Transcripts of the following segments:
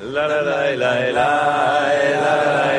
la la la la la la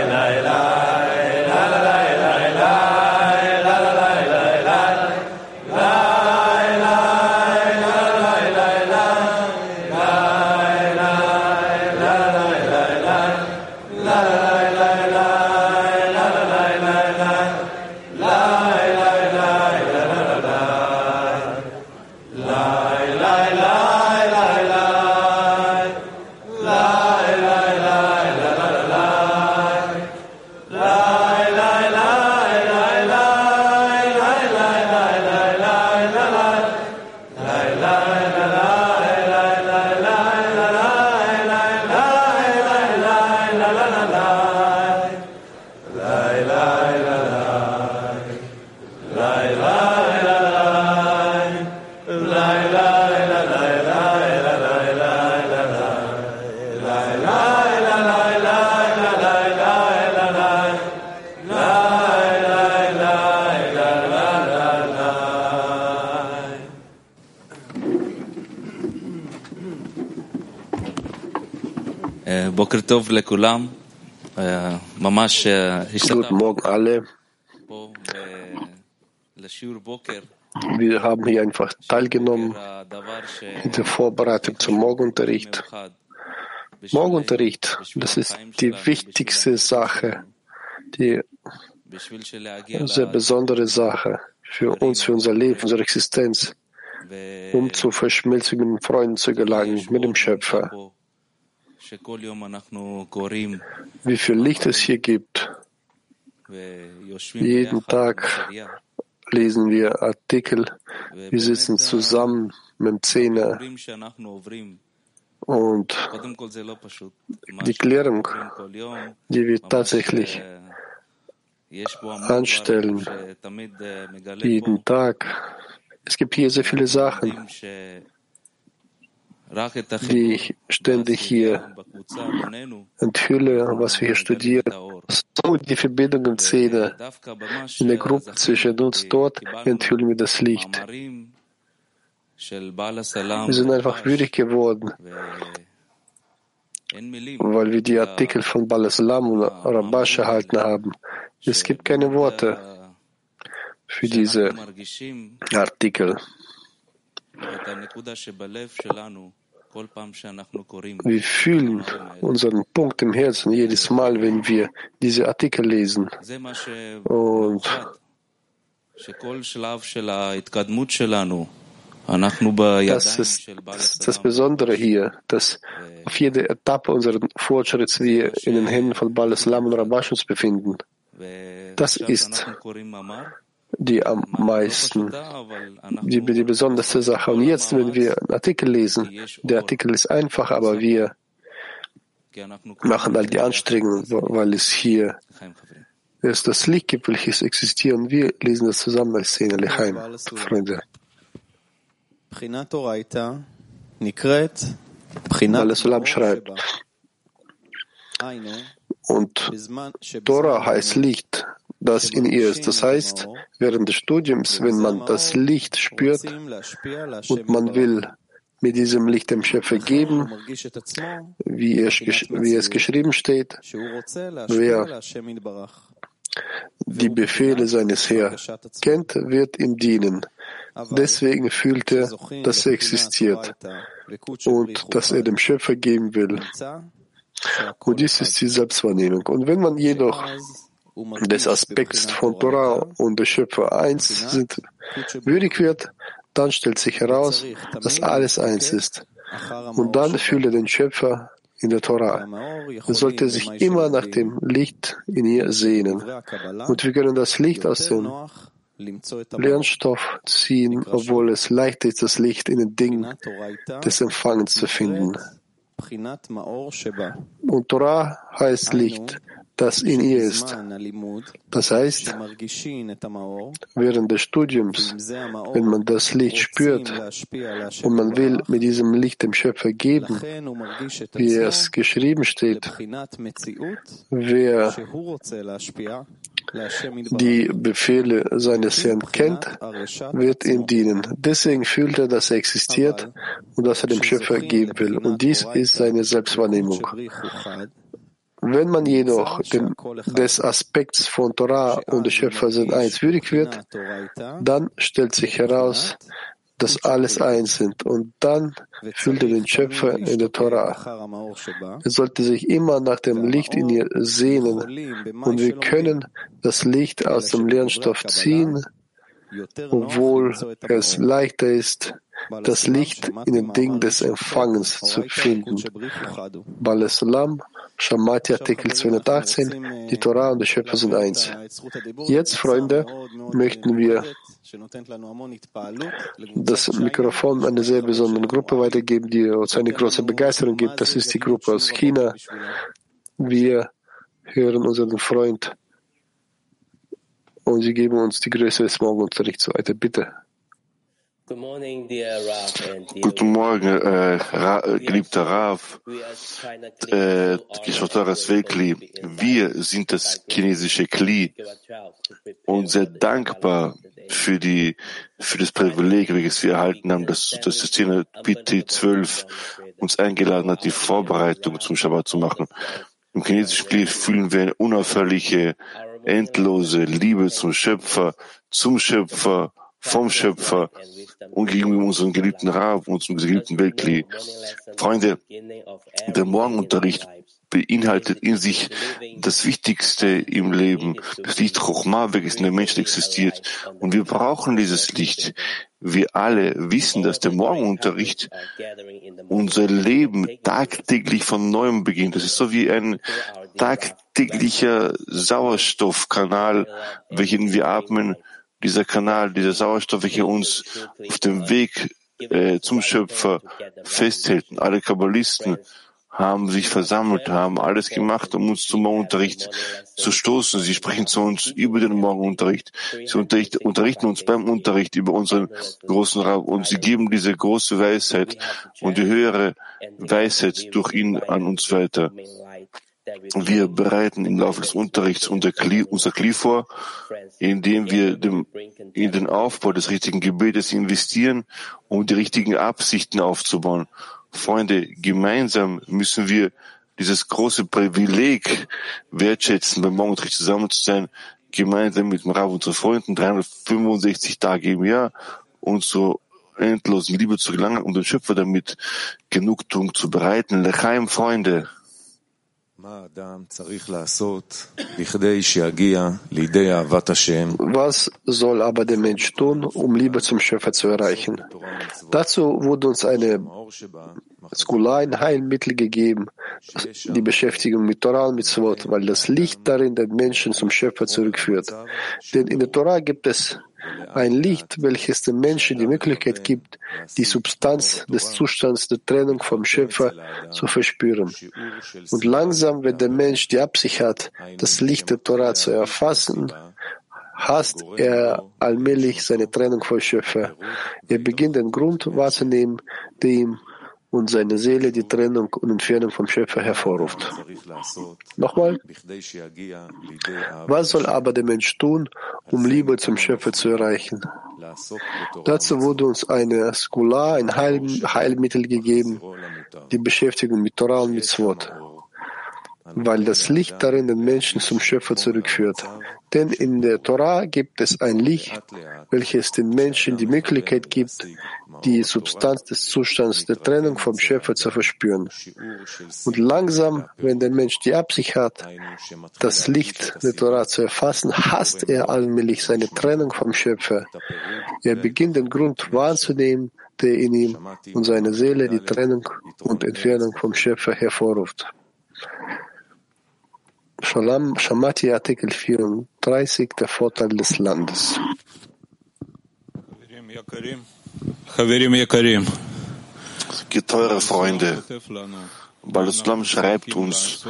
Guten Morgen alle. Wir haben hier einfach teilgenommen in der Vorbereitung zum Morgenunterricht. Morgenunterricht, das ist die wichtigste Sache, die sehr besondere Sache für uns, für unser Leben, unsere Existenz, um zu Verschmelzung Freunden zu gelangen, mit dem Schöpfer wie viel Licht es hier gibt. Jeden Tag lesen wir Artikel, wir sitzen zusammen mit dem Zehner. Und die Klärung, die wir tatsächlich anstellen, jeden Tag, es gibt hier sehr viele Sachen die ich ständig hier enthülle, was wir hier studieren. So die Verbindung im Zähne, in der Gruppe zwischen uns dort enthüllen wir das Licht. Wir sind einfach würdig geworden, weil wir die Artikel von Balasalam und Rabash erhalten haben. Es gibt keine Worte für diese Artikel. Wir fühlen unseren Punkt im Herzen jedes Mal, wenn wir diese Artikel lesen. Und das ist das Besondere hier, dass auf jeder Etappe unseres Fortschritts wir in den Händen von Baal Islam und Rabashus befinden. Das ist, die am meisten, die, die besonderste Sache. Und jetzt, wenn wir einen Artikel lesen, der Artikel ist einfach, aber wir machen all die Anstrengungen, weil es hier ist das Licht gibt, welches existiert. Und wir lesen das zusammen als Szene Lechaim, Freunde. Weil es Ulam schreibt. Und Tora heißt Licht, das in ihr ist. Das heißt, während des Studiums, wenn man das Licht spürt und man will mit diesem Licht dem Schöpfer geben, wie es, wie es geschrieben steht, wer die Befehle seines Herrn kennt, wird ihm dienen. Deswegen fühlt er, dass er existiert und dass er dem Schöpfer geben will. Und dies ist die Selbstwahrnehmung. Und wenn man jedoch des Aspekts von Torah und der Schöpfer eins sind, würdig wird, dann stellt sich heraus, dass alles eins ist. Und dann fühle den Schöpfer in der Torah. Er sollte sich immer nach dem Licht in ihr sehnen. Und wir können das Licht aus dem Lernstoff ziehen, obwohl es leicht ist, das Licht in den Dingen des Empfangens zu finden. Und Torah heißt Licht das in ihr ist. Das heißt, während des Studiums, wenn man das Licht spürt und man will mit diesem Licht dem Schöpfer geben, wie es geschrieben steht, wer die Befehle seines Herrn kennt, wird ihm dienen. Deswegen fühlt er, dass er existiert und dass er dem Schöpfer geben will. Und dies ist seine Selbstwahrnehmung. Wenn man jedoch dem, des Aspekts von Torah und des Schöpfer sind eins würdig wird, dann stellt sich heraus, dass alles eins sind. Und dann fühlt er den Schöpfer in der Torah. Er sollte sich immer nach dem Licht in ihr sehnen. Und wir können das Licht aus dem Lernstoff ziehen, obwohl es leichter ist, das Licht in den Dingen des Empfangens zu finden. Balaslam, Shamati, Artikel 218, die Torah und der Schöpfer sind eins. Jetzt, Freunde, möchten wir das Mikrofon einer sehr besonderen Gruppe weitergeben, die uns eine große Begeisterung gibt. Das ist die Gruppe aus China. Wir hören unseren Freund und sie geben uns die Größe des Morgenunterrichts weiter. Bitte. Guten Morgen, äh, Ra äh, geliebter Rav, äh, Welkli. Wir sind das chinesische Kli und sehr dankbar für die, für das Privileg, welches wir erhalten haben, dass das System PT12 uns eingeladen hat, die Vorbereitung zum Shabbat zu machen. Im chinesischen Kli fühlen wir eine unaufhörliche, endlose Liebe zum Schöpfer, zum Schöpfer, vom Schöpfer und gegenüber unserem geliebten Rav, unserem geliebten Weltkli. Freunde, der Morgenunterricht beinhaltet in sich das Wichtigste im Leben, das Licht Chochma, welches in der Menschheit existiert. Und wir brauchen dieses Licht. Wir alle wissen, dass der Morgenunterricht unser Leben tagtäglich von neuem beginnt. Das ist so wie ein tagtäglicher Sauerstoffkanal, welchen wir atmen. Dieser Kanal, dieser Sauerstoff, welcher uns auf dem Weg äh, zum Schöpfer festhält. Alle Kabbalisten haben sich versammelt, haben alles gemacht, um uns zum Morgenunterricht zu stoßen. Sie sprechen zu uns über den Morgenunterricht. Sie unterricht, unterrichten uns beim Unterricht über unseren großen Raum und sie geben diese große Weisheit und die höhere Weisheit durch ihn an uns weiter. Wir bereiten im Laufe des Unterrichts unser Kli, unser Kli vor, indem wir dem, in den Aufbau des richtigen Gebetes investieren, um die richtigen Absichten aufzubauen. Freunde, gemeinsam müssen wir dieses große Privileg wertschätzen, beim Morgenunterricht zusammen zu sein, gemeinsam mit dem Rav unseren Freunden 365 Tage im Jahr und zur endlosen Liebe zu gelangen, um den Schöpfer damit Genugtuung zu bereiten. Lechaim, Freunde. Was soll aber der Mensch tun, um Liebe zum Schöpfer zu erreichen? Dazu wurde uns eine Skula, ein Heilmittel gegeben, die Beschäftigung mit Torah und mit Mitzvot, weil das Licht darin den Menschen zum Schöpfer zurückführt. Denn in der Torah gibt es ein Licht, welches dem Menschen die Möglichkeit gibt, die Substanz des Zustands der Trennung vom Schöpfer zu verspüren. Und langsam, wenn der Mensch die Absicht hat, das Licht der Torah zu erfassen, hasst er allmählich seine Trennung vom Schöpfer. Er beginnt den Grund wahrzunehmen, der ihm und seine Seele die Trennung und Entfernung vom Schöpfer hervorruft. Nochmal. Was soll aber der Mensch tun, um Liebe zum Schöpfer zu erreichen? Dazu wurde uns eine Skula, ein Heil Heilmittel gegeben, die Beschäftigung mit Torah und Mitzvot, weil das Licht darin den Menschen zum Schöpfer zurückführt. Denn in der Torah gibt es ein Licht, welches den Menschen die Möglichkeit gibt, die Substanz des Zustands der Trennung vom Schöpfer zu verspüren. Und langsam, wenn der Mensch die Absicht hat, das Licht der Torah zu erfassen, hasst er allmählich seine Trennung vom Schöpfer. Er beginnt den Grund wahrzunehmen, der in ihm und seiner Seele die Trennung und Entfernung vom Schöpfer hervorruft. Shalom, Shamati Artikel 34, der Vorteil des Landes. Teure Freunde, Baluslam schreibt uns,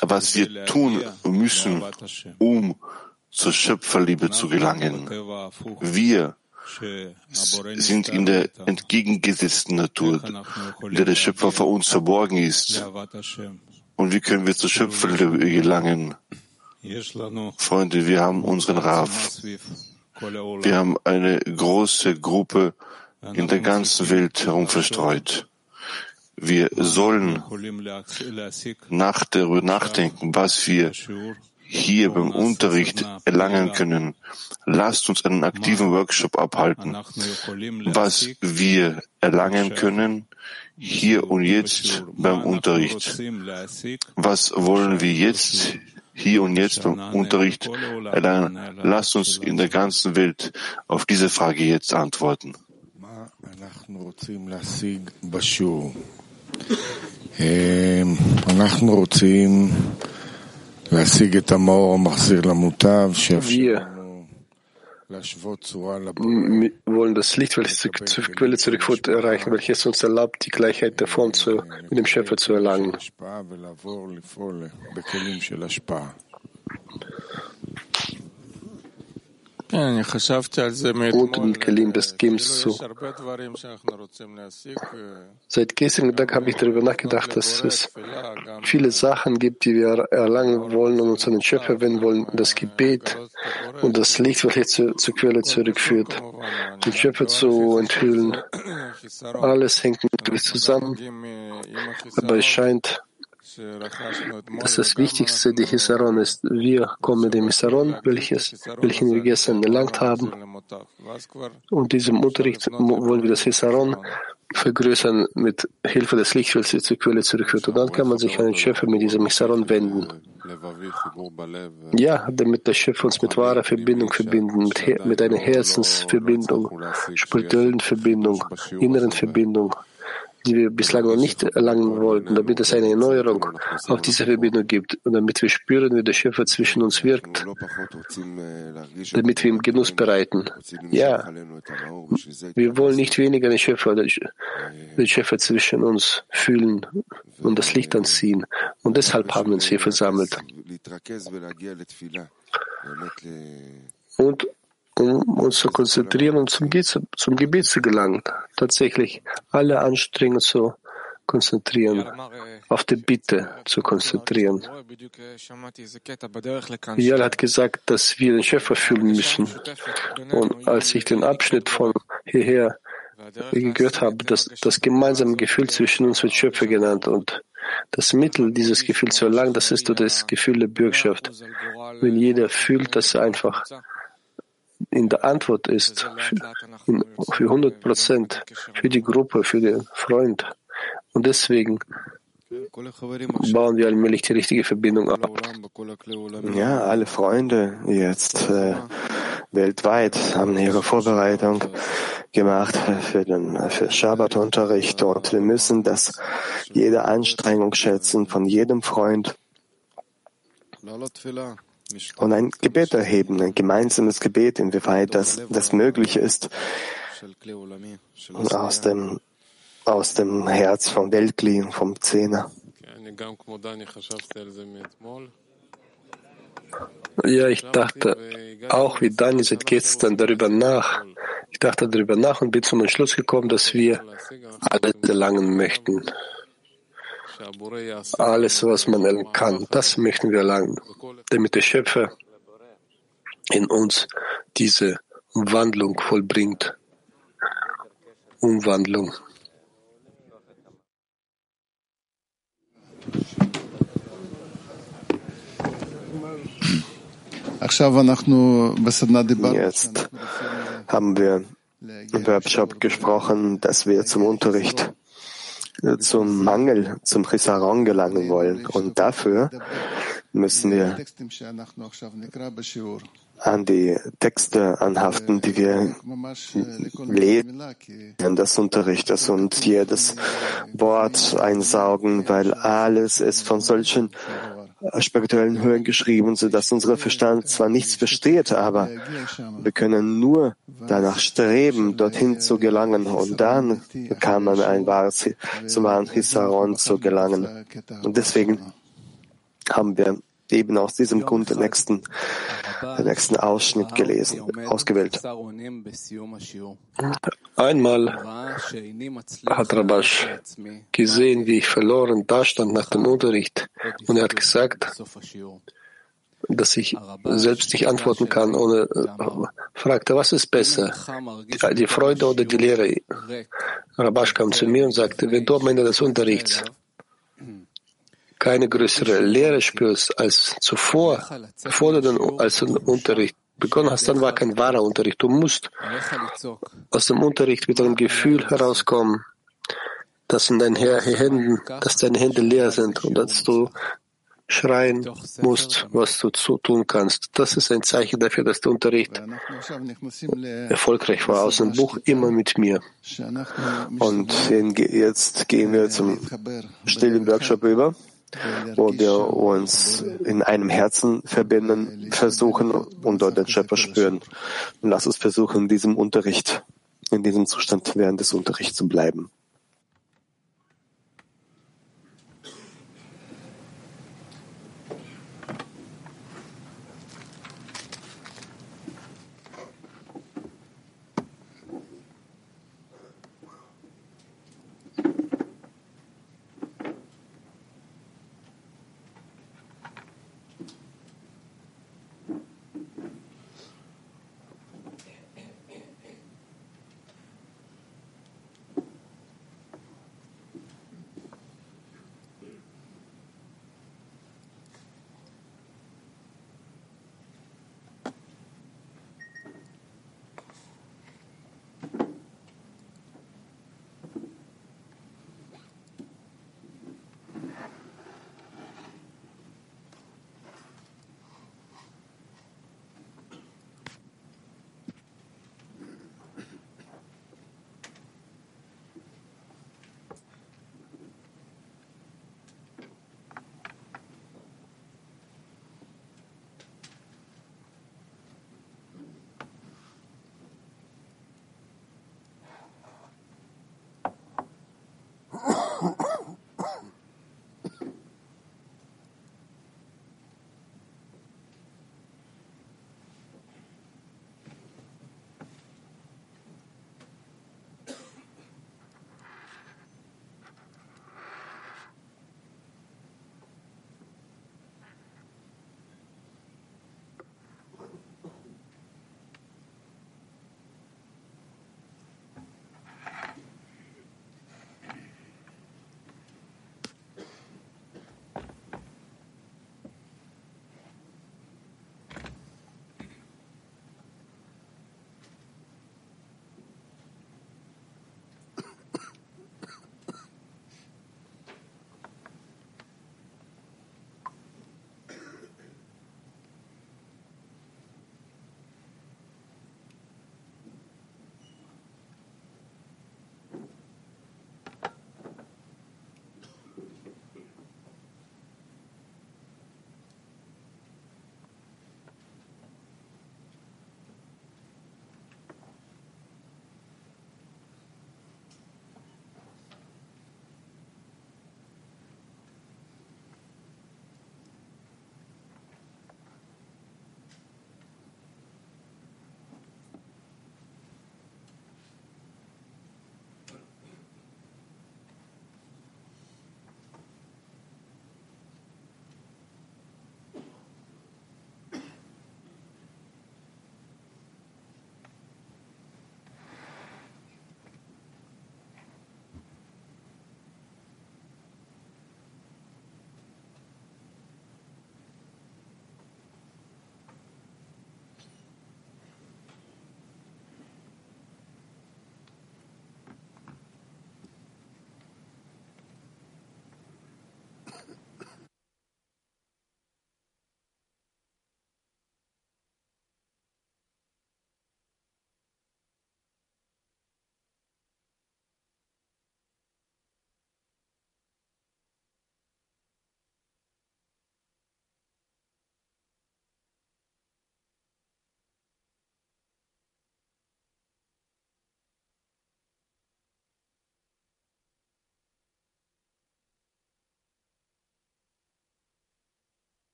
was wir tun müssen, um zur Schöpferliebe zu gelangen. Wir sind in der entgegengesetzten Natur, in der der Schöpfer vor uns verborgen ist. Und wie können wir zur Schöpferliebe gelangen? Freunde, wir haben unseren Rav. Wir haben eine große Gruppe in der ganzen Welt herum verstreut. Wir sollen nach darüber nachdenken, was wir hier beim Unterricht erlangen können. Lasst uns einen aktiven Workshop abhalten. Was wir erlangen können, hier und jetzt beim Unterricht. Was wollen wir jetzt hier und jetzt beim Unterricht erlernen? Lasst uns in der ganzen Welt auf diese Frage jetzt antworten. Wir wir wollen das Licht, welches zur Quelle zurückführt, erreichen, welches uns erlaubt, die Gleichheit davon zu, mit dem Schöpfer zu erlangen und in des Gims zu. Seit gestern Tag habe ich darüber nachgedacht, dass es viele Sachen gibt, die wir erlangen wollen und uns an den Schöpfer wenden wollen. Das Gebet und das Licht, welches zur, zur Quelle zurückführt, den Schöpfer zu enthüllen. Alles hängt natürlich zusammen, aber es scheint, dass das Wichtigste die Hisaron ist. Wir kommen mit dem Hisaron, welches, welchen wir gestern erlangt haben. Und diesem Unterricht wollen wir das Hisaron vergrößern mit Hilfe des Lichts, welches zur Quelle zurückführt. Und dann kann man sich an den Schöpfer mit diesem Hisaron wenden. Ja, damit der Schöpfer uns mit wahrer Verbindung verbinden, mit, mit einer Herzensverbindung, spirituellen Verbindung, inneren Verbindung, die wir bislang noch nicht erlangen wollten, damit es eine Erneuerung auf diese Verbindung gibt und damit wir spüren, wie der Schöpfer zwischen uns wirkt, damit wir ihm Genuss bereiten. Ja, wir wollen nicht weniger den Schöpfer, den Schöpfer zwischen uns fühlen und das Licht anziehen. Und deshalb haben wir uns hier versammelt. Und um uns zu konzentrieren und zum, zum Gebet zu gelangen. Tatsächlich alle Anstrengungen zu konzentrieren, auf die Bitte zu konzentrieren. Jal hat gesagt, dass wir den Schöpfer fühlen müssen. Und als ich den Abschnitt von hierher gehört habe, dass das gemeinsame Gefühl zwischen uns wird Schöpfer genannt und das Mittel, dieses Gefühl zu erlangen, das ist das Gefühl der Bürgschaft. Wenn jeder fühlt, dass er einfach in der Antwort ist, für, in, für 100 Prozent, für die Gruppe, für den Freund. Und deswegen bauen wir allmählich die richtige Verbindung ab. Ja, alle Freunde jetzt äh, weltweit haben ihre Vorbereitung gemacht für den für Schabbatunterricht und wir müssen das jede Anstrengung schätzen von jedem Freund und ein Gebet erheben, ein gemeinsames Gebet, inwieweit das, das möglich ist, aus dem, aus dem Herz vom Weltkli, vom Zehner. Ja, ich dachte auch wie Dani seit gestern darüber nach. Ich dachte darüber nach und bin zum Entschluss gekommen, dass wir alles erlangen möchten. Alles, was man erlangen kann, das möchten wir erlangen, damit der Schöpfer in uns diese Wandlung vollbringt. Umwandlung. Jetzt haben wir im Workshop gesprochen, dass wir zum Unterricht zum Mangel, zum Chisaron gelangen wollen. Und dafür müssen wir an die Texte anhaften, die wir lesen, des Unterrichtes und jedes Wort einsaugen, weil alles ist von solchen spirituellen Höhen geschrieben, so dass unser Verstand zwar nichts versteht, aber wir können nur danach streben, dorthin zu gelangen und dann kann man ein wahres, zum wahren Hisaron zu gelangen. Und deswegen haben wir eben aus diesem Grund den nächsten, den nächsten Ausschnitt gelesen, ausgewählt. Einmal hat Rabash gesehen, wie ich verloren dastand nach dem Unterricht und er hat gesagt, dass ich selbst nicht antworten kann, ohne äh, fragte, was ist besser, die Freude oder die Lehre? Rabash kam zu mir und sagte, wenn du am Ende des Unterrichts keine größere Lehre spürst als zuvor, bevor du als Unterricht begonnen hast, dann war kein wahrer Unterricht. Du musst aus dem Unterricht mit einem Gefühl herauskommen, dass in deinen Händen, dass deine Hände leer sind und dass du schreien musst, was du tun kannst. Das ist ein Zeichen dafür, dass der Unterricht erfolgreich war. Aus dem Buch immer mit mir. Und jetzt gehen wir zum stillen Workshop über wo wir uns in einem Herzen verbinden, versuchen und dort den Schöpfer spüren. Und lass uns versuchen, in diesem Unterricht, in diesem Zustand während des Unterrichts zu bleiben.